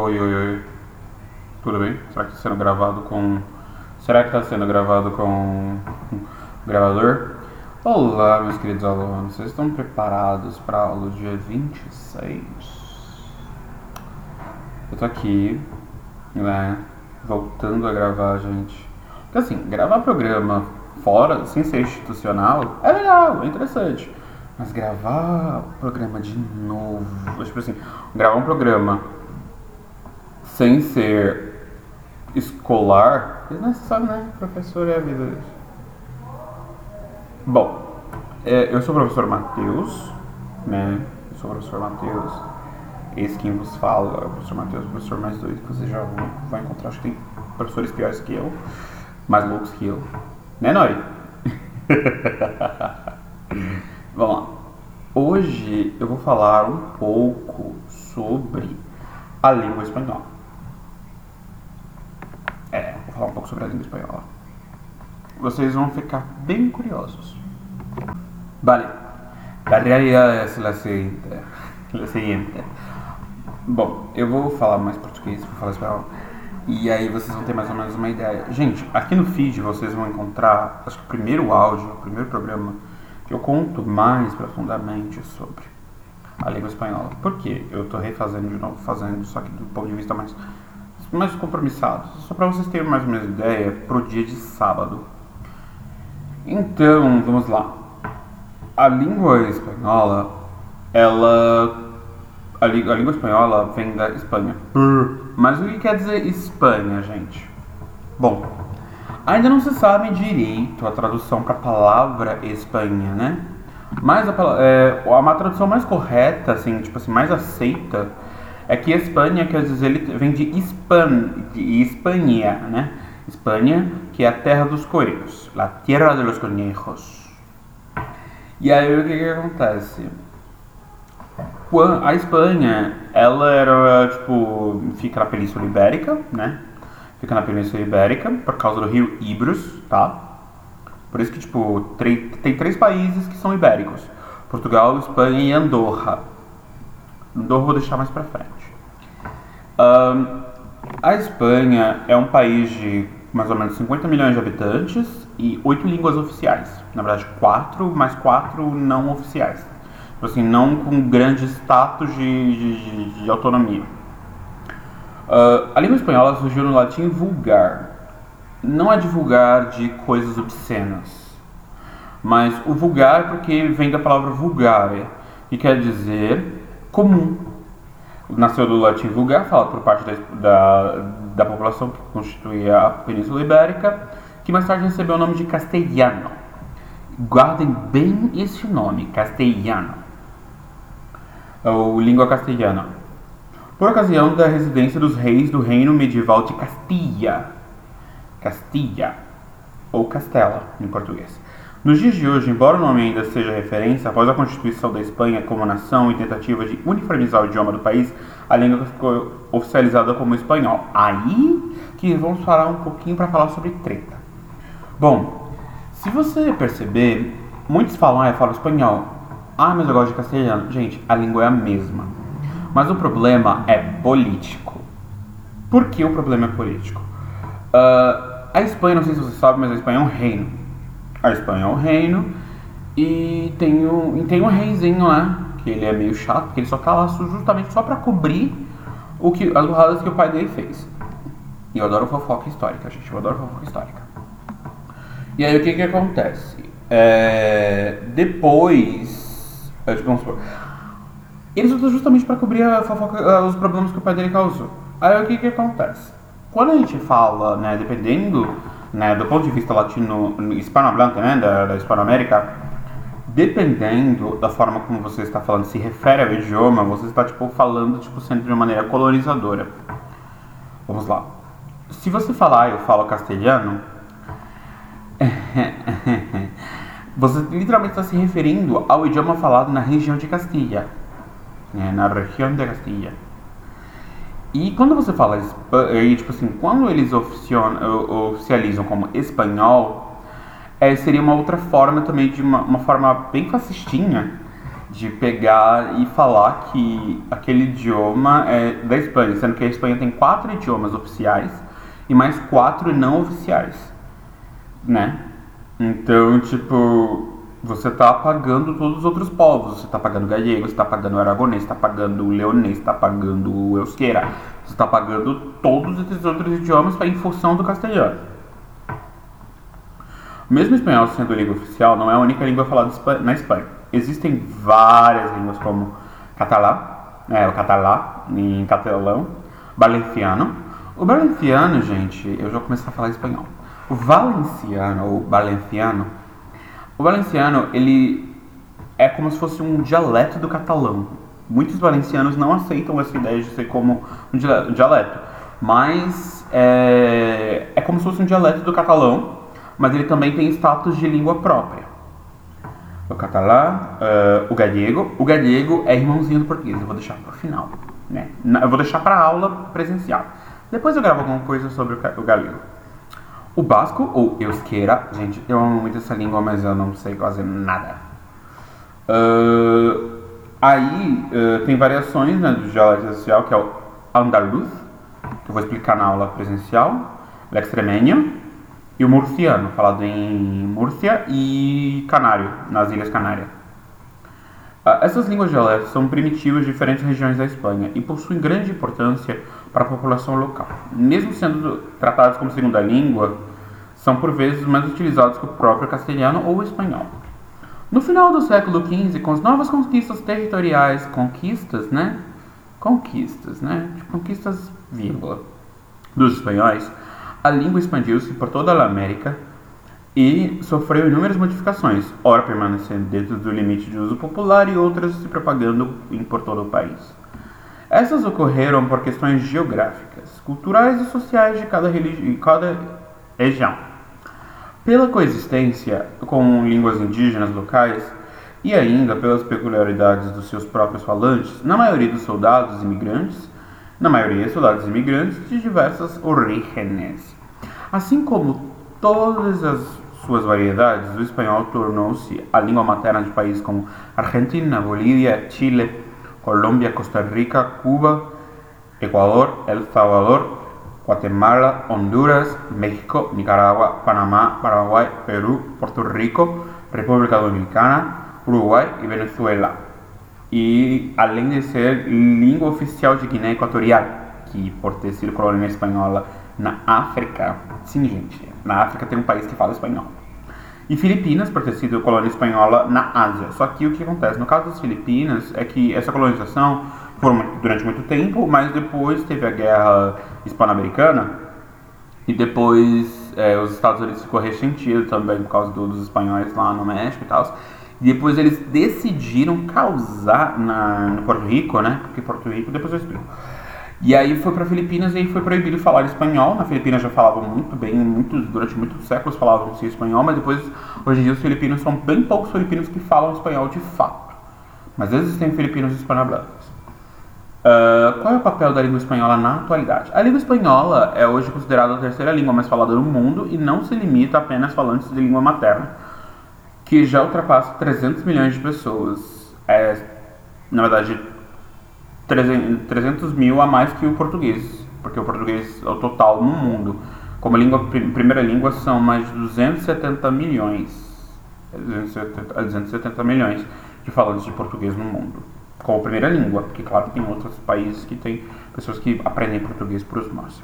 Oi, oi, oi. Tudo bem? Será que está sendo gravado com. Será que está sendo gravado com gravador? Olá, meus queridos alunos. Vocês estão preparados para a aula dia 26? Eu tô aqui, né? Voltando a gravar, gente. Porque assim, gravar programa fora, sem ser institucional, é legal, é interessante. Mas gravar programa de novo, tipo assim, gravar um programa sem ser escolar, não sabe, né? Professor é a vida. Bom, é, eu sou o professor Matheus, né? Eu sou o professor Matheus. Esse quem vos fala é o professor Matheus, o professor mais doido que vocês já vão encontrar. Acho que tem professores piores que eu, mais loucos que eu. Né, Nori? Vamos lá. Hoje eu vou falar um pouco sobre a língua espanhola. Falar um pouco sobre a língua espanhola. Vocês vão ficar bem curiosos. Vale, a realidade é a seguinte. A seguinte. Bom, eu vou falar mais português, vou falar espanhol. E aí vocês vão ter mais ou menos uma ideia. Gente, aqui no feed vocês vão encontrar, acho que o primeiro áudio, o primeiro programa, que eu conto mais profundamente sobre a língua espanhola. Por quê? Eu estou refazendo de novo, fazendo, só que do ponto de vista mais, mais compromissado. Só para vocês terem mais ou menos ideia, pro dia de sábado. Então, vamos lá. A língua espanhola, ela a, língua, a língua espanhola vem da Espanha. Mas o que quer dizer Espanha, gente? Bom, ainda não se sabe direito a tradução para a palavra Espanha, né? Mas a, é, uma tradução mais correta, assim, tipo assim, mais aceita, é que Espanha quer dizer, vem de, Hispan, de Espanha, né? Espanha, que é a terra dos coelhos, la tierra de los conejos. E aí o que, que acontece? a Espanha, ela era, tipo, fica na Península Ibérica, né? Fica na Península Ibérica, por causa do rio Ibrus, tá? Por isso que, tipo, tem três países que são ibéricos. Portugal, Espanha e Andorra. Andorra vou deixar mais pra frente. Um, a Espanha é um país de mais ou menos 50 milhões de habitantes e oito línguas oficiais. Na verdade, quatro, mais quatro não oficiais. Tipo assim, não com grande status de, de, de autonomia. Uh, a língua espanhola surgiu no latim vulgar. Não é de vulgar de coisas obscenas, mas o vulgar porque vem da palavra vulgare, que quer dizer comum. Nasceu do latim vulgar, falado por parte da, da, da população que constituía a Península Ibérica, que mais tarde recebeu o nome de castelhano. Guardem bem esse nome, castelhano ou língua castelhana, por ocasião da residência dos reis do reino medieval de Castilha, Castilha ou Castela em português. Nos dias de hoje, embora o nome ainda seja referência, após a constituição da Espanha como nação e tentativa de uniformizar o idioma do país, a língua ficou oficializada como espanhol. Aí que vamos falar um pouquinho para falar sobre treta. Bom, se você perceber, muitos falam, ah, eu falo espanhol. Ah, mas eu gosto de castelhano. Gente, a língua é a mesma. Mas o problema é político. Por que o problema é político? Uh, a Espanha, não sei se você sabe, mas a Espanha é um reino. A Espanha é um reino e tem um, e tem um reizinho lá, que ele é meio chato, porque ele só tá lá justamente só para cobrir o que, as burradas que o pai dele fez. E eu adoro fofoca histórica, gente. Eu adoro fofoca histórica. E aí o que que acontece? É, depois é, tipo, vamos supor. Eles usam justamente para cobrir fofoca, os problemas que o pai dele causou. Aí o que que acontece? Quando a gente fala, né, dependendo né, do ponto de vista latino, hispanohablante, né, da, da Hispanoamérica, dependendo da forma como você está falando, se refere ao idioma, você está tipo falando tipo sempre de uma maneira colonizadora. Vamos lá. Se você falar, eu falo castelhano, Você literalmente está se referindo ao idioma falado na região de Castilha, né, na região de Castilha. E quando você fala, tipo assim, quando eles oficializam como espanhol, é, seria uma outra forma também, de uma, uma forma bem fascistinha, de pegar e falar que aquele idioma é da Espanha, sendo que a Espanha tem quatro idiomas oficiais e mais quatro não oficiais, né? Então, tipo, você tá apagando todos os outros povos. Você tá apagando o gallego, você tá apagando o aragonês, você tá apagando o leonês, você tá apagando o euskera. Você tá apagando todos esses outros idiomas em função do castelhano. Mesmo o espanhol sendo língua oficial, não é a única língua falada na Espanha. Existem várias línguas como catalã, é, o catalá em catalão, valenciano. O valenciano, gente, eu já comecei a falar espanhol. O valenciano ou valenciano, o valenciano ele é como se fosse um dialeto do catalão. Muitos valencianos não aceitam essa ideia de ser como um dialeto, mas é, é como se fosse um dialeto do catalão mas ele também tem status de língua própria. O catalã, uh, o gallego. O gallego é irmãozinho do português, eu vou deixar para o final. Né? Eu vou deixar para aula presencial. Depois eu gravo alguma coisa sobre o galego. O basco, ou euskera, gente, eu amo muito essa língua, mas eu não sei quase nada. Uh, aí uh, tem variações né, do dialeto social, que é o andaluz, que eu vou explicar na aula presencial, o extremeño, e o murciano, falado em Múrcia e canário, nas Ilhas Canárias. Ah, essas línguas dialetos são primitivas de diferentes regiões da Espanha e possuem grande importância para a população local. Mesmo sendo tratadas como segunda língua, são por vezes mais utilizadas que o próprio castelhano ou espanhol. No final do século XV, com as novas conquistas territoriais, conquistas, né? Conquistas, né? Conquistas, vírgula, dos espanhóis, a língua expandiu-se por toda a América e sofreu inúmeras modificações, ora permanecendo dentro do limite de uso popular e outras se propagando por todo o país. Essas ocorreram por questões geográficas, culturais e sociais de cada, cada região. Pela coexistência com línguas indígenas locais e ainda pelas peculiaridades dos seus próprios falantes, na maioria dos soldados imigrantes na maioria soldados imigrantes de diversas origens. Assim como todas as suas variedades, o espanhol tornou-se a língua materna de países como Argentina, Bolívia, Chile, Colômbia, Costa Rica, Cuba, Equador, El Salvador, Guatemala, Honduras, México, Nicaragua, Panamá, Paraguay, Perú, Puerto Rico, República Dominicana, Uruguay y Venezuela e além de ser língua oficial de Guiné Equatorial, que por ter sido colônia espanhola na África, sim gente, na África tem um país que fala espanhol. E Filipinas, por ter sido colônia espanhola na Ásia. Só que o que acontece? No caso das Filipinas, é que essa colonização foi durante muito tempo, mas depois teve a guerra hispano-americana e depois é, os Estados Unidos ficou ressentido também por causa do, dos espanhóis lá no México e tal. E depois eles decidiram causar na, no Porto Rico, né? Porque Porto Rico, depois eu explico. E aí foi para Filipinas e aí foi proibido falar espanhol. Na Filipinas já falavam muito bem, muitos, durante muitos séculos falavam -se espanhol, mas depois, hoje em dia, os filipinos são bem poucos filipinos que falam espanhol de fato. Mas existem filipinos hispanohablantes. Uh, qual é o papel da língua espanhola na atualidade? A língua espanhola é hoje considerada a terceira língua mais falada no mundo e não se limita apenas a falantes de língua materna que já ultrapassa 300 milhões de pessoas. É, na verdade, 300 mil a mais que o português, porque o português é o total no mundo. Como língua, primeira língua são mais de 270 milhões. 270, 270 milhões de falantes de português no mundo. Como primeira língua, porque claro tem outros países que tem pessoas que aprendem português por osmose.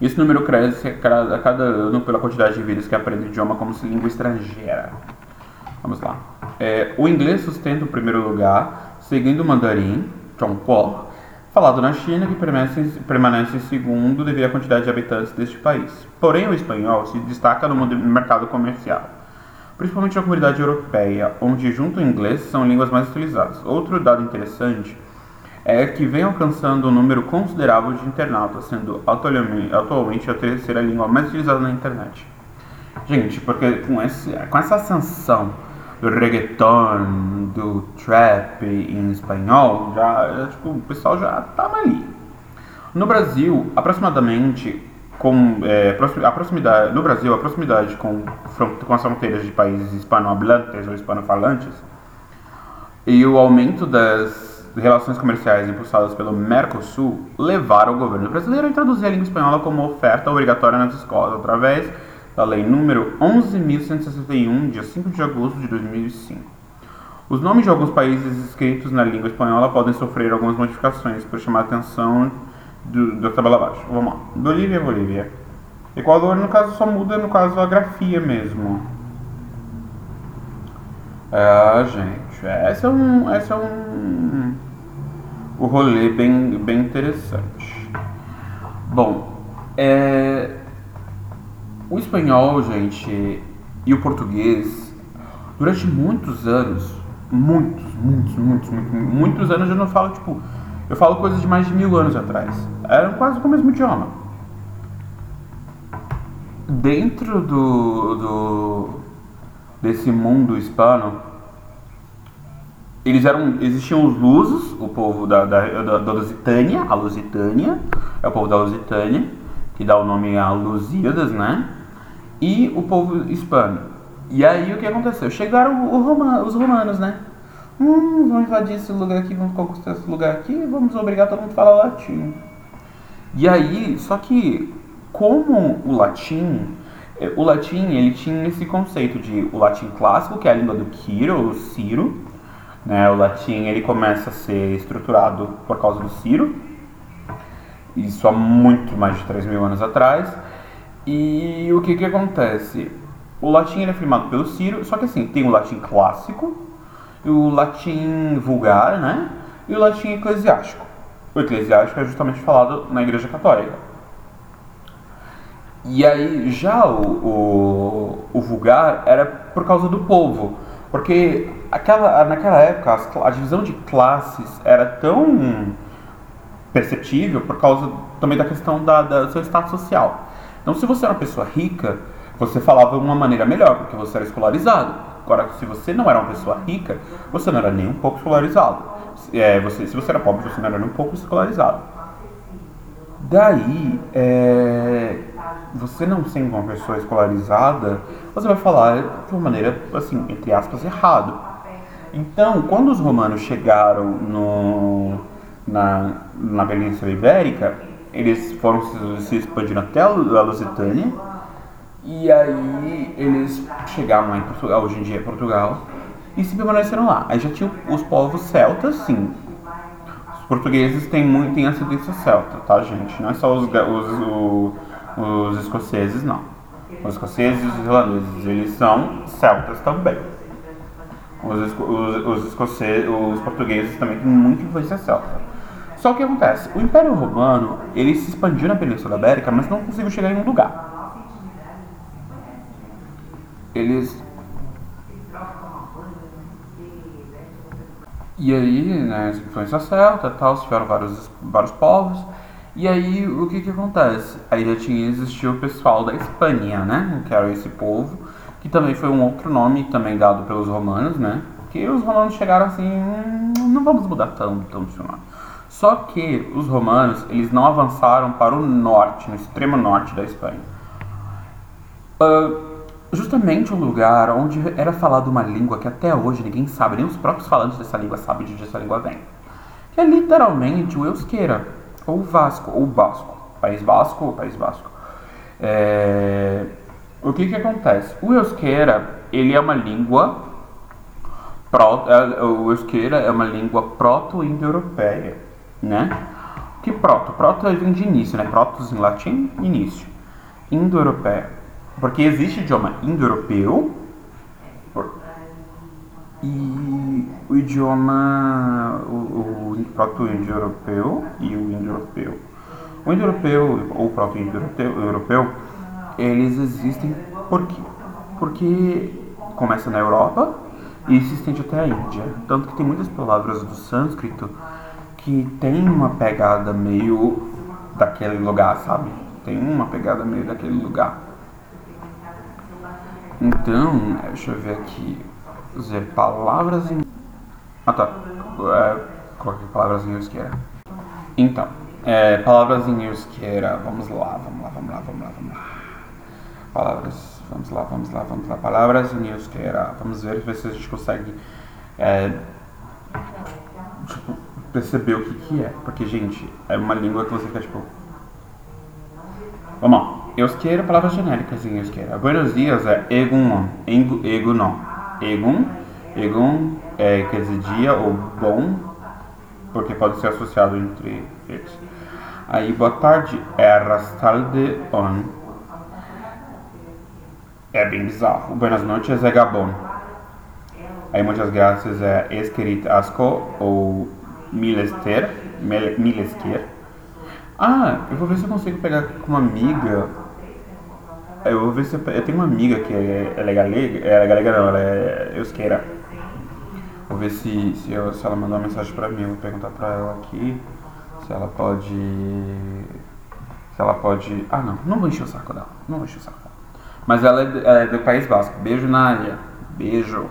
Esse número cresce a cada, ano pela quantidade de vidas que aprendem o idioma como língua estrangeira. Vamos lá. É, o inglês sustenta o primeiro lugar, seguindo o mandarim, Zhongguo, falado na China, que permanece, permanece em segundo devido à quantidade de habitantes deste país. Porém, o espanhol se destaca no mercado comercial, principalmente na comunidade europeia, onde, junto ao inglês, são línguas mais utilizadas. Outro dado interessante é que vem alcançando um número considerável de internautas, sendo atualmente a terceira língua mais utilizada na internet. Gente, porque com, esse, com essa ascensão do reggaeton, do trap em espanhol, já, tipo, o pessoal já estava ali. No Brasil, aproximadamente com é, a proximidade no Brasil a proximidade com, com as fronteiras de países hispanohablantes ou hispanofalantes e o aumento das relações comerciais impulsadas pelo Mercosul levaram o governo brasileiro a introduzir a língua espanhola como oferta obrigatória nas escolas, através da Lei número 11.161, dia 5 de agosto de 2005. Os nomes de alguns países escritos na língua espanhola podem sofrer algumas modificações por chamar a atenção do, da tabela abaixo. Vamos lá. Bolívia, Bolívia. Equador, no caso, só muda, no caso, a grafia mesmo. É, gente, essa é um, essa é um, um rolê bem, bem interessante. Bom, é, o espanhol, gente, e o português, durante muitos anos, muitos, muitos, muitos, muitos, muitos anos eu não falo, tipo, eu falo coisas de mais de mil anos atrás. Eram quase com o mesmo idioma. Dentro do, do desse mundo hispano, eles eram, existiam os lusos, o povo da, da, da, da Lusitânia, a Lusitânia, é o povo da Lusitânia, que dá o nome a Lusíadas, né? e o povo hispano. E aí o que aconteceu? Chegaram Roma, os romanos, né? Hum, vamos invadir esse lugar aqui, vamos conquistar esse lugar aqui, vamos obrigar todo mundo a falar latim. E aí, só que como o latim, é, o latim ele tinha esse conceito de o latim clássico, que é a língua do Quiro, ou Ciro, né? O latim ele começa a ser estruturado por causa do Ciro, isso há muito mais de 3 mil anos atrás. E o que que acontece? O latim é firmado pelo Ciro, só que assim, tem o latim clássico, o latim vulgar, né? E o latim eclesiástico. O eclesiástico é justamente falado na Igreja Católica. E aí, já o, o, o vulgar era por causa do povo. Porque aquela, naquela época a divisão de classes era tão perceptível por causa também da questão da, da do seu status social. Então, se você era uma pessoa rica, você falava de uma maneira melhor, porque você era escolarizado. Agora, se você não era uma pessoa rica, você não era nem um pouco escolarizado. É, você, se você era pobre, você não era nem um pouco escolarizado. Daí, é, você não sendo uma pessoa escolarizada, você vai falar de uma maneira, assim, entre aspas, errado. Então, quando os romanos chegaram no, na, na Península Ibérica, eles foram se expandindo até a Lusitânia. E aí eles chegaram lá em Portugal, hoje em dia é Portugal, e se permaneceram lá. Aí já tinha os povos celtas, sim. Os portugueses têm muito em ascendência celta, tá, gente? Não é só os, os, os, os escoceses, não. Os escoceses e os irlandeses, eles são celtas também. Os, os, os, escoceses, os portugueses também têm muita influência celta. Só que acontece? O Império Romano, ele se expandiu na Península Ibérica, mas não conseguiu chegar em um lugar. Eles... E aí, né, influência celta tal, tiveram vários, vários povos. E aí, o que que acontece? Aí já tinha existido o pessoal da Espanha, né, que era esse povo, que também foi um outro nome também dado pelos romanos, né, que os romanos chegaram assim, hum, não vamos mudar tanto, tanto nome. Só que os romanos eles não avançaram para o norte, no extremo norte da Espanha. Uh, justamente o lugar onde era falada uma língua que até hoje ninguém sabe, nem os próprios falantes dessa língua sabem de onde essa língua vem. Que é literalmente o euskera, ou Vasco, ou Basco. País Basco ou País Basco. É... O que que acontece? O euskera, ele é uma língua... É, o euskera é uma língua proto-indo-europeia né? Que proto? Proto vem de início, né? Protos em latim, início. Indo-europeia. Porque existe o idioma indo-europeu e o idioma, o, o proto-indo-europeu e o indo-europeu. O indo-europeu ou o proto-indo-europeu, eles existem por quê? Porque começa na Europa e se estende até a Índia. Tanto que tem muitas palavras do sânscrito que tem uma pegada meio daquele lugar, sabe? Tem uma pegada meio daquele lugar. Então, deixa eu ver aqui. Dizer palavras em. Ah tá. É, coloquei palavras em euskera. Então, é, palavras em euskera. Vamos lá, vamos lá, vamos lá, vamos lá, vamos lá. Palavras. Vamos lá, vamos lá, vamos lá. Palavras em euskera. Vamos ver, ver se a gente consegue. É, tipo, perceber o que que é. Porque, gente, é uma língua que você fica, tipo... Vamos lá. Euskera, palavras genéricas em euskera. Buenos dias é egun, egunon. Egun, egun é, quer dizer dia ou bom, porque pode ser associado entre eles. Aí, boa tarde é arrastalde on. É bem bizarro. Buenas noches é gabon. Aí, muitas graças é esquerit asco ou milester, milesquer. Ah, eu vou ver se eu consigo pegar com uma amiga. Eu vou ver se eu, eu tenho uma amiga que é, ela é galega, ela é galega não, ela é eusqueira. Vou ver se, se, eu, se ela mandou uma mensagem pra mim, eu vou perguntar pra ela aqui se ela pode. Se ela pode. Ah não, não vou encher o saco dela. Não vou encher o saco dela. Mas ela é, é do País Basco. Beijo na área. Beijo.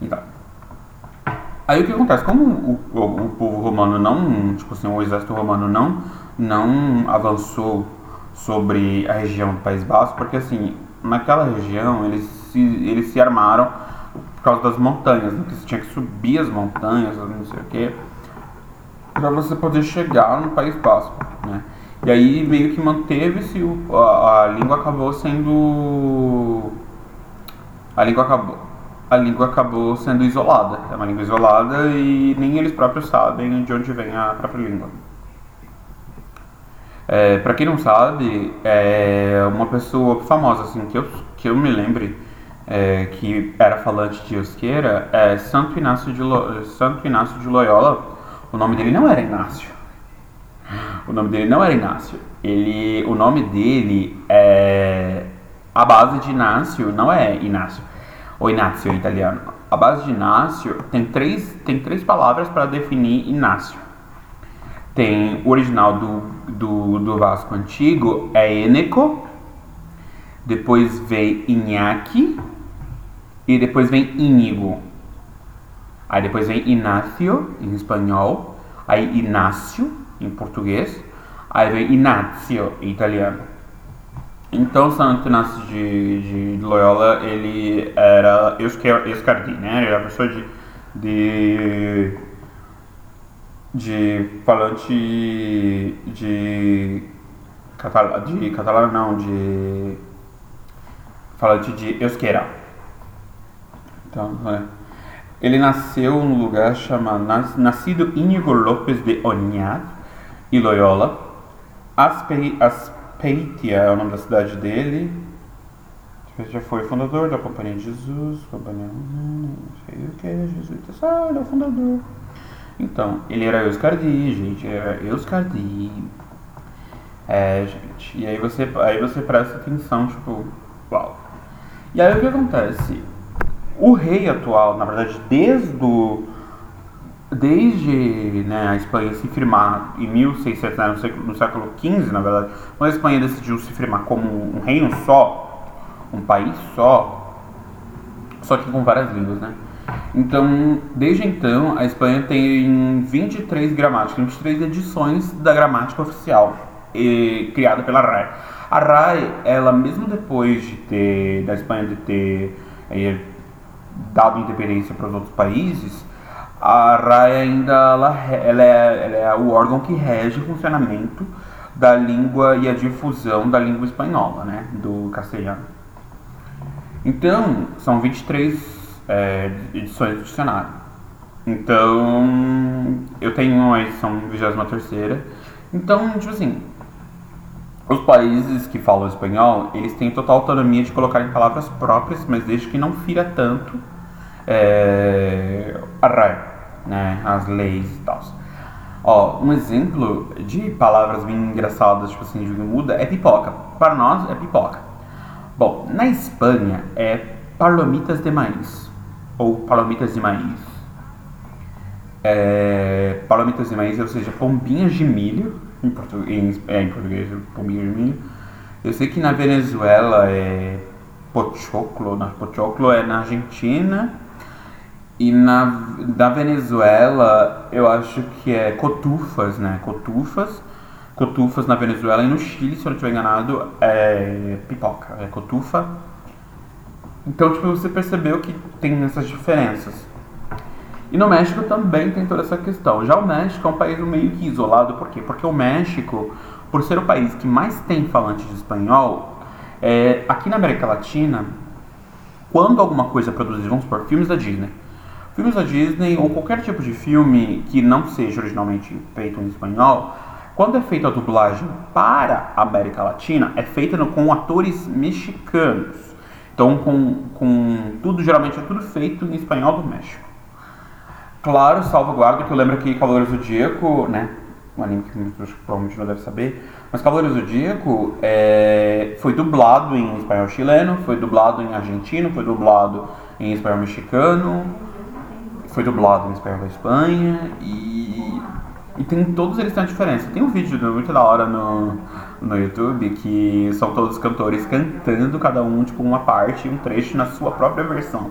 Então. Aí o que acontece? Como o, o, o, povo romano não, tipo assim, o exército romano não, não avançou sobre a região do País Basco, porque assim, naquela região eles se, eles se armaram por causa das montanhas, né? que você tinha que subir as montanhas, não sei o que, para você poder chegar no País Basco, né? E aí meio que manteve-se, a, a língua acabou sendo... A língua acabou a língua acabou sendo isolada. É uma língua isolada e nem eles próprios sabem de onde vem a própria língua. É, para quem não sabe, é uma pessoa famosa assim que eu, que eu me lembre é, que era falante de Euskera é Santo Inácio de, Lo, Santo Inácio de Loyola. O nome dele não era Inácio. O nome dele não era Inácio. Ele, o nome dele é a base de Inácio não é Inácio o Inácio em italiano. A base de Inácio tem três, tem três palavras para definir Inácio. Tem o original do, do, do Vasco antigo, é Eneco, depois vem Iñaki e depois vem Inigo. Aí depois vem Inácio em espanhol, aí Inácio em português, aí vem Inácio em italiano. Então, Santo Inácio de, de Loyola, ele era Euscardi, né? Ele era pessoa de, de, de falante de catalã, de catalã não, de falante de euskera. Então, é. ele nasceu num lugar chamado, nascido Íñigo López de Oñaz e Loyola, Aspe, Aspe Peitia é o nome da cidade dele. Já foi fundador da Companhia de Jesus, Companhia. Não sei o que Jesus. Ah, ele é o fundador. Então, ele era Euscardi, gente. Era Euscardi. É, gente. E aí você, aí você presta atenção, tipo, uau. E aí o que acontece? O rei atual, na verdade, desde desde né, a Espanha se firmar em 1600, né, no, século, no século XV, na verdade, quando a Espanha decidiu se firmar como um reino só, um país só, só que com várias línguas, né? Então, desde então, a Espanha tem 23 gramáticas, 23 edições da gramática oficial, e, criada pela RAE. A RAE, ela mesmo depois de ter, da Espanha de ter é, dado independência para os outros países, a RAE ainda ela, ela, é, ela é o órgão que rege o funcionamento da língua e a difusão da língua espanhola, né, do castelhano. Então, são 23 é, edições do dicionário. Então, eu tenho uma edição 23 Então, tipo assim, os países que falam espanhol, eles têm total autonomia de colocar em palavras próprias, mas desde que não fira tanto é, a RAE, né, as leis e tal. Ó, um exemplo de palavras bem engraçadas, tipo assim, de muda, é pipoca. Para nós é pipoca. Bom, na Espanha é palomitas de maíz, ou palomitas de maíz. É, palomitas de maíz, ou seja, pombinhas de milho, em português, é, em português pombinhas de milho. Eu sei que na Venezuela é pochoclo, na pochoclo é na Argentina e na da Venezuela, eu acho que é cotufas, né? Cotufas. Cotufas na Venezuela e no Chile, se eu não estiver enganado, é pipoca, é cotufa. Então, tipo, você percebeu que tem essas diferenças. E no México também tem toda essa questão. Já o México é um país meio que isolado, por quê? Porque o México, por ser o país que mais tem falantes de espanhol, é, aqui na América Latina, quando alguma coisa é produzida, vamos supor, filmes da Disney. Filmes da Disney ou qualquer tipo de filme que não seja originalmente feito em espanhol, quando é feita a dublagem para a América Latina, é feita com atores mexicanos. Então, com, com tudo, geralmente é tudo feito em espanhol do México. Claro, salvaguarda, que eu lembro que do Zodíaco, né? Um anime que muitos provavelmente não devem saber. Mas do Zodíaco é, foi dublado em espanhol chileno, foi dublado em argentino, foi dublado em espanhol mexicano, foi dublado em espanhol da Espanha e, e tem todos eles têm uma diferença. Tem um vídeo muito da hora no, no YouTube que são todos os cantores cantando cada um tipo uma parte, um trecho na sua própria versão.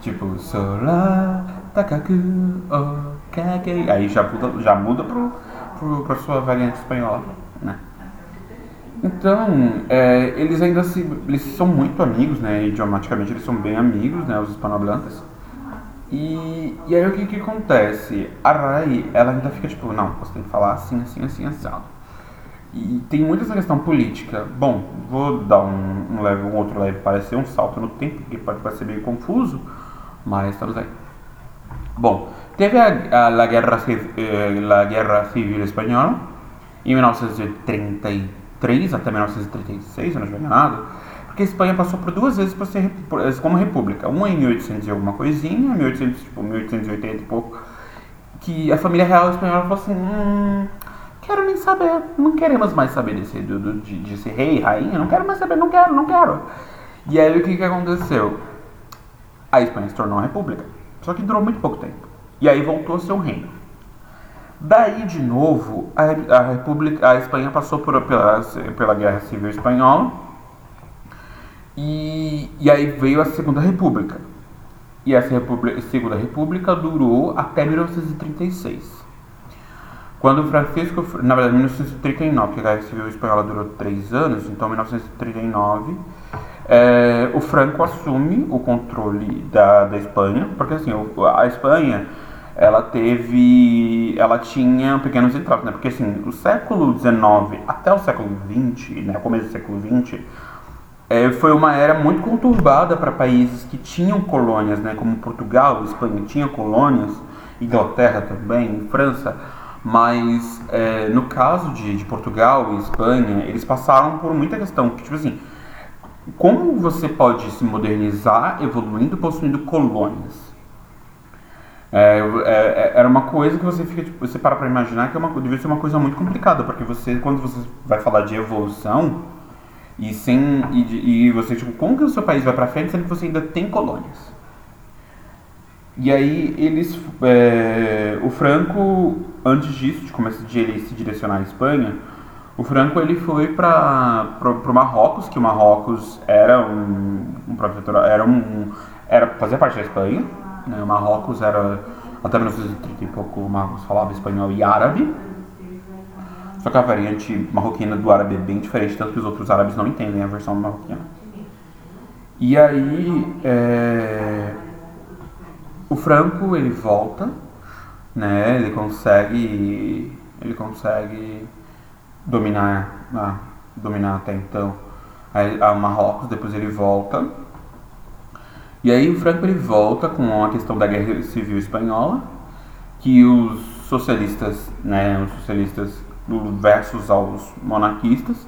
Tipo, Sola, Takaku, oh, Kage. Aí já muda, já muda pro, pro, pra sua variante espanhola, né? Então, é, eles ainda se, eles são muito amigos, né? Idiomaticamente eles são bem amigos, né? Os hispanohablantes. E, e aí o que que acontece? A Rai, ela ainda fica tipo, não, você tem que falar assim, assim, assim, assado. E tem muita essa questão política. Bom, vou dar um, um, leve, um outro leve parecer, um salto no tempo, que pode parecer meio confuso, mas estamos aí. Bom, teve a, a, guerra, eh, Guerra Civil Espanhola, em 1933 até 1936, se não estiver enganado, porque a Espanha passou por duas vezes por ser como república. Uma em 1800 e alguma coisinha, 1800, tipo, 1880 e pouco, que a família real espanhola falou assim, hum, quero nem saber, não queremos mais saber desse, do, do, de, de ser rei, rainha, não quero mais saber, não quero, não quero. E aí o que, que aconteceu? A Espanha se tornou uma república, só que durou muito pouco tempo. E aí voltou a ser um reino. Daí, de novo, a, a, República, a Espanha passou por, pela, pela Guerra Civil Espanhola, e, e aí veio a Segunda República. E essa República, Segunda República durou até 1936. Quando Francisco, na verdade, 1939, porque a Guerra Civil Espanhola durou três anos, então 1939, é, o Franco assume o controle da, da Espanha, porque assim, a Espanha, ela teve, ela tinha pequenos entraves, né? Porque assim, o século XIX até o século XX, né, começo do século XX, é, foi uma era muito conturbada para países que tinham colônias, né, como Portugal, Espanha tinha colônias, Inglaterra também, França, mas é, no caso de, de, Portugal e Espanha, eles passaram por muita questão, que tipo assim, como você pode se modernizar evoluindo possuindo colônias? É, é, era uma coisa que você fica, tipo, você para para imaginar que é uma, deve ser uma coisa muito complicada, porque você, quando você vai falar de evolução, e sem e, e você tipo, como que o seu país vai para frente sendo que você ainda tem colônias? E aí eles é, o Franco antes disso, de começar de ele se direcionar à Espanha, o Franco ele foi para o Marrocos, que o Marrocos era um, um era um era fazia parte da Espanha, né? O Marrocos era até 1930 e pouco o Marrocos falava espanhol e árabe. Só que a variante marroquina do árabe é bem diferente, tanto que os outros árabes não entendem a versão marroquina. E aí, é... o Franco, ele volta, né, ele consegue, ele consegue dominar, ah, dominar até então a, Marrocos, depois ele volta. E aí o Franco ele volta com a questão da Guerra Civil Espanhola, que os socialistas, né, os socialistas versus aos monarquistas,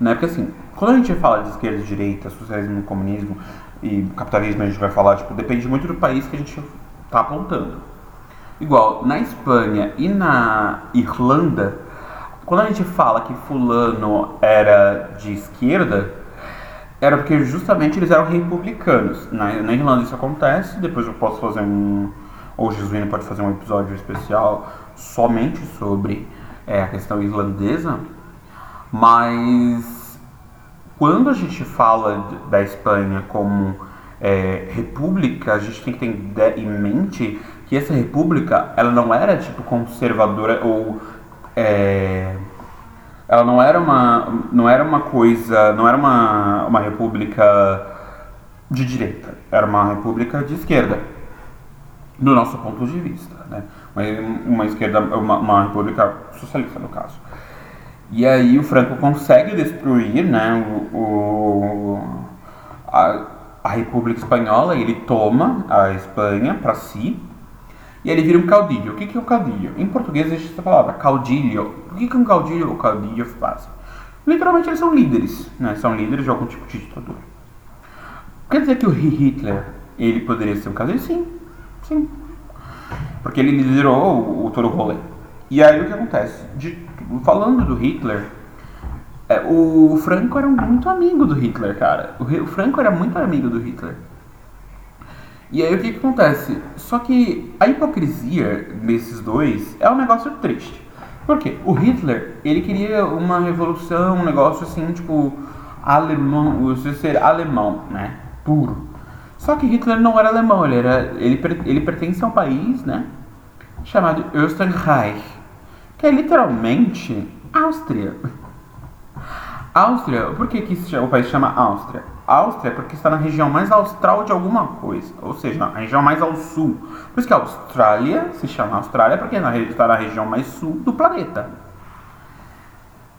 né? Porque assim, quando a gente fala de esquerda e direita, socialismo, comunismo e capitalismo, a gente vai falar, tipo, depende muito do país que a gente está apontando. Igual, na Espanha e na Irlanda, quando a gente fala que fulano era de esquerda, era porque justamente eles eram republicanos. Na, na Irlanda isso acontece, depois eu posso fazer um. Ou o Jesuíno pode fazer um episódio especial somente sobre é, a questão irlandesa, mas quando a gente fala da Espanha como é, república, a gente tem que ter em mente que essa república ela não era tipo conservadora ou é, ela não era uma não era uma coisa não era uma, uma república de direita era uma república de esquerda do nosso ponto de vista, né? Uma, esquerda, uma, uma república socialista no caso. E aí o Franco consegue destruir, né, o, o a, a República Espanhola, ele toma a Espanha para si e ele vira um caudilho. O que, que é um caudilho? Em português existe essa palavra, caudilho. O que, que um caudilho ou caudilho faz? Literalmente eles são líderes, né? São líderes de algum tipo de ditadura. Quer dizer que o Hitler, ele poderia ser um caudilho? Sim, sim. Porque ele liderou o, o todo o rolê. E aí o que acontece? De, falando do Hitler, é, o Franco era muito amigo do Hitler, cara. O, o Franco era muito amigo do Hitler. E aí o que, que acontece? Só que a hipocrisia desses dois é um negócio triste. Por quê? O Hitler, ele queria uma revolução, um negócio assim, tipo, alemão, você ser alemão, né? Puro. Só que Hitler não era alemão, ele, era, ele, ele pertence a um país, né? Chamado Österreich, que é literalmente Áustria. Áustria, por que, que o país chama Áustria? Áustria é porque está na região mais austral de alguma coisa, ou seja, na região mais ao sul. Por isso que a Austrália se chama Austrália porque está na região mais sul do planeta.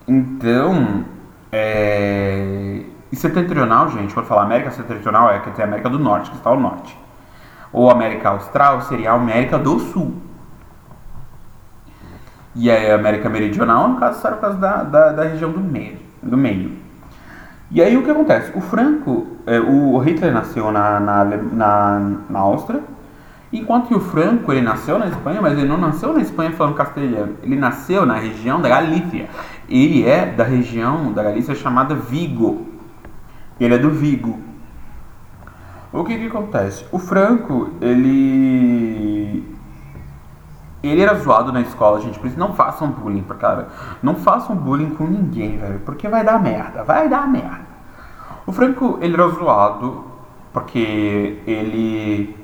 Então, é... e setentrional, gente, quando falar América setentrional é que tem a América do Norte, que está ao norte. Ou América Austral seria a América do Sul. E a América Meridional, no caso, será por causa da, da, da região do meio, do meio. E aí o que acontece? O Franco, é, o Hitler nasceu na, na, na, na Áustria, enquanto que o Franco ele nasceu na Espanha, mas ele não nasceu na Espanha falando castelhano. Ele nasceu na região da Galícia. Ele é da região da Galícia chamada Vigo. Ele é do Vigo. O que que acontece? O Franco, ele ele era zoado na escola, gente. Por isso não façam bullying, cara. Não façam bullying com ninguém, velho. Porque vai dar merda. Vai dar merda. O Franco, ele era zoado porque ele.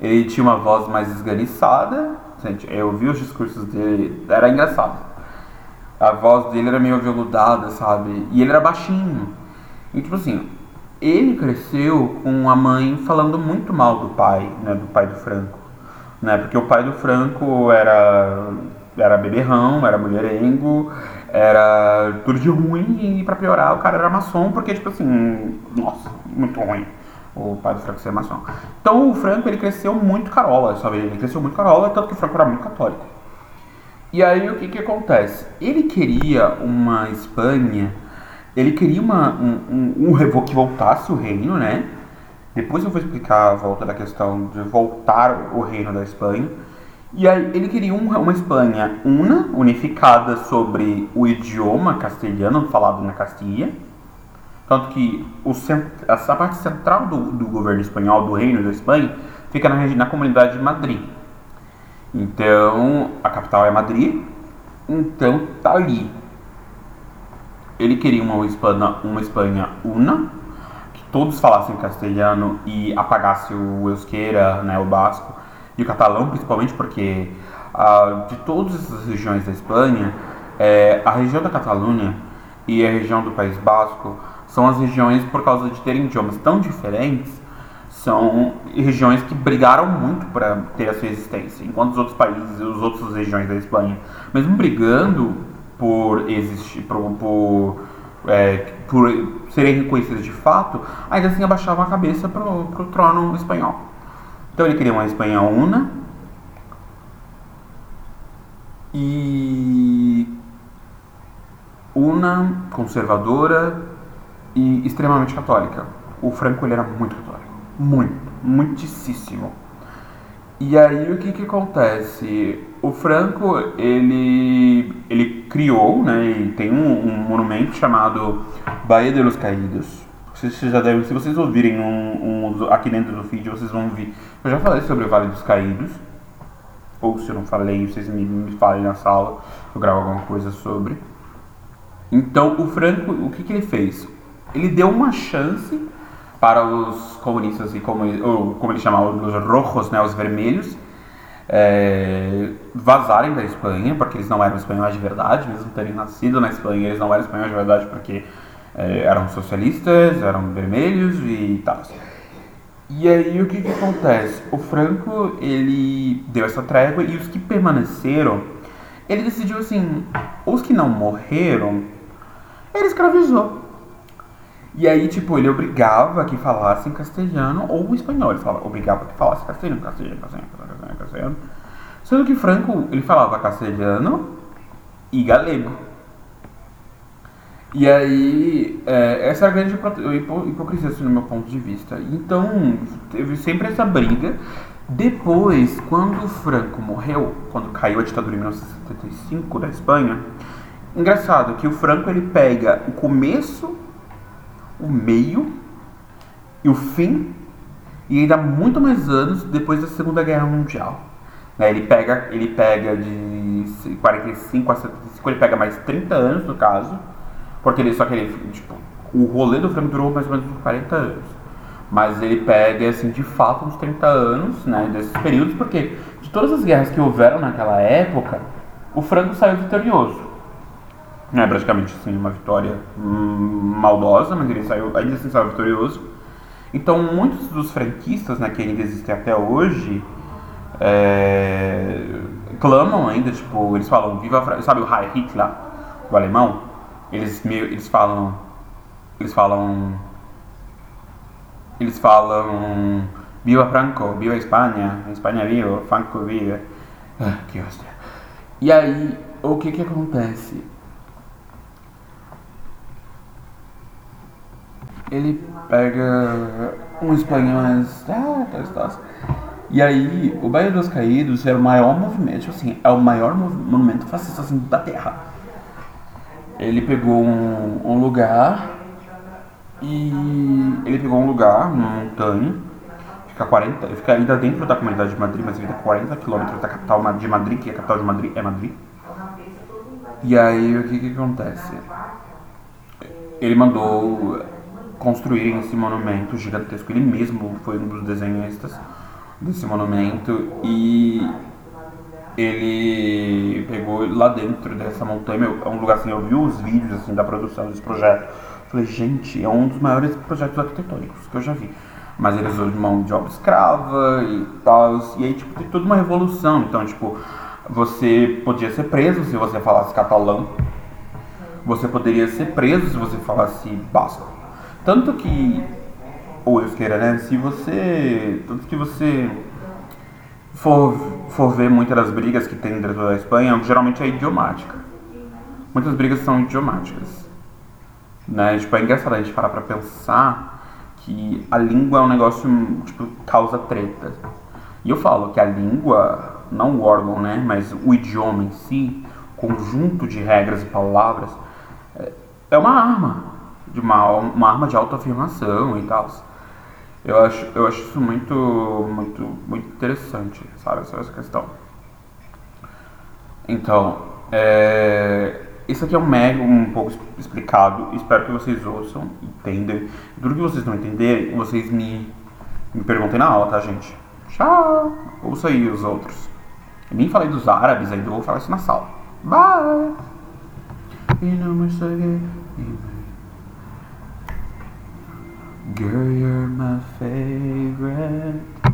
Ele tinha uma voz mais esganiçada. Gente, eu vi os discursos dele. Era engraçado. A voz dele era meio veludada, sabe? E ele era baixinho. E tipo assim, ele cresceu com a mãe falando muito mal do pai, né? Do pai do Franco né? Porque o pai do Franco era era beberrão, era mulherengo, era tudo de ruim e para piorar o cara era maçom, porque tipo assim, nossa, muito ruim o pai do Franco ser maçom. Então o Franco ele cresceu muito carola, sabe? Ele cresceu muito carola, tanto que o Franco era muito católico. E aí o que que acontece? Ele queria uma Espanha, ele queria uma, um, um, um que voltasse o reino, né? Depois eu vou explicar a volta da questão de voltar o reino da Espanha. E aí ele queria uma Espanha una, unificada sobre o idioma castelhano falado na Castilha. Tanto que o, essa parte central do, do governo espanhol, do reino da Espanha, fica na, na comunidade de Madrid. Então, a capital é Madrid. Então, tá ali. Ele queria uma Espanha, uma Espanha una, todos falassem castelhano e apagasse o euskera, né, o basco e o catalão, principalmente porque uh, de todas essas regiões da Espanha, é, a região da Catalunha e a região do País Basco são as regiões, por causa de terem idiomas tão diferentes, são regiões que brigaram muito para ter a sua existência, enquanto os outros países, as outras regiões da Espanha, mesmo brigando por existir, por, por é, por serem reconhecidas de fato, ainda assim abaixavam a cabeça para o trono espanhol. Então ele queria uma Espanha una e una, conservadora e extremamente católica. O Franco ele era muito católico, muito, muitíssimo. E aí o que que acontece? O Franco ele ele criou, né, e tem um, um monumento chamado Baía de los Caídos. Vocês já devem, se vocês ouvirem um, um, aqui dentro do vídeo, vocês vão ver. Eu já falei sobre o Vale dos Caídos. Ou se eu não falei, vocês me, me falem na sala, eu gravo alguma coisa sobre. Então, o Franco, o que, que ele fez? Ele deu uma chance para os comunistas, e como, ou como ele chamava, os rojos, né, os vermelhos, é, vazarem da Espanha, porque eles não eram espanhóis de verdade, mesmo terem nascido na Espanha, eles não eram espanhóis de verdade porque é, eram socialistas, eram vermelhos e tal. E aí o que que acontece? O Franco, ele deu essa trégua e os que permaneceram, ele decidiu assim, os que não morreram, ele escravizou. E aí, tipo, ele obrigava que falassem castelhano ou espanhol. Ele falava, obrigava que falasse castelhano, castelhano, castelhano, castelhano, castelhano. Sendo que Franco, ele falava castelhano e galego. E aí, é, essa é a grande hipocrisia, assim, no meu ponto de vista. Então, teve sempre essa briga. Depois, quando Franco morreu, quando caiu a ditadura em 1975 da Espanha, engraçado que o Franco ele pega o começo, o meio e o fim, e ainda muito mais anos depois da Segunda Guerra Mundial. Né, ele, pega, ele pega de 45 a 75, ele pega mais 30 anos no caso porque ele só que ele, tipo, o rolê do Franco durou mais ou menos uns 40 anos. Mas ele pega, assim, de fato, uns 30 anos, né, desses períodos, porque de todas as guerras que houveram naquela época, o Franco saiu vitorioso. É praticamente, assim, uma vitória hum, maldosa, mas ele saiu, ainda assim saiu vitorioso. Então, muitos dos franquistas, né, que ainda existem até hoje, é, clamam ainda, tipo, eles falam, viva, sabe o Heil Hitler, o alemão? Eles, eles falam. Eles falam. Eles falam. Viva Franco, viva Espanha, Espanha viva, Franco viva. Ah, que hóstia. E aí, o que que acontece? Ele pega um espanhol mais. Ah, tá, tá. E aí, o Bairro dos Caídos era o maior movimento, assim, é o maior monumento fascista assim, da Terra ele pegou um, um lugar e ele pegou um lugar, uma montanha, fica 40, fica ainda dentro da comunidade de Madrid, mas fica 40 quilômetros da capital de Madrid, que é a capital de Madrid é Madrid. E aí o que que acontece? Ele mandou construir esse monumento gigantesco. Ele mesmo foi um dos desenhistas desse monumento e ele pegou lá dentro dessa montanha, é um lugar assim, eu vi os vídeos assim da produção desse projeto. Falei, gente, é um dos maiores projetos arquitetônicos que eu já vi. Mas eles usam mão de obra escrava e tal. E aí, tipo, tem toda uma revolução. Então, tipo, você podia ser preso se você falasse catalão. Você poderia ser preso se você falasse basco. Tanto que, ou euskera, né? Se você. Tanto que você for, for ver muitas das brigas que tem dentro da Espanha, geralmente é idiomática. Muitas brigas são idiomáticas. Né? Tipo, é engraçado a gente parar pra pensar que a língua é um negócio, tipo, causa treta. E eu falo que a língua, não o órgão, né, mas o idioma em si, conjunto de regras e palavras, é, é uma arma, de uma, uma arma de autoafirmação e tal. Eu acho, eu acho isso muito, muito, muito interessante, sabe, essa questão. Então, é, isso aqui é um mega, um pouco explicado. Espero que vocês ouçam, entendam. Tudo que vocês não entenderem, vocês me, me perguntem na aula, tá, gente? Tchau! Ouça aí os outros. Eu nem falei dos árabes ainda, vou falar isso na sala. Bye! Girl, you're my favorite.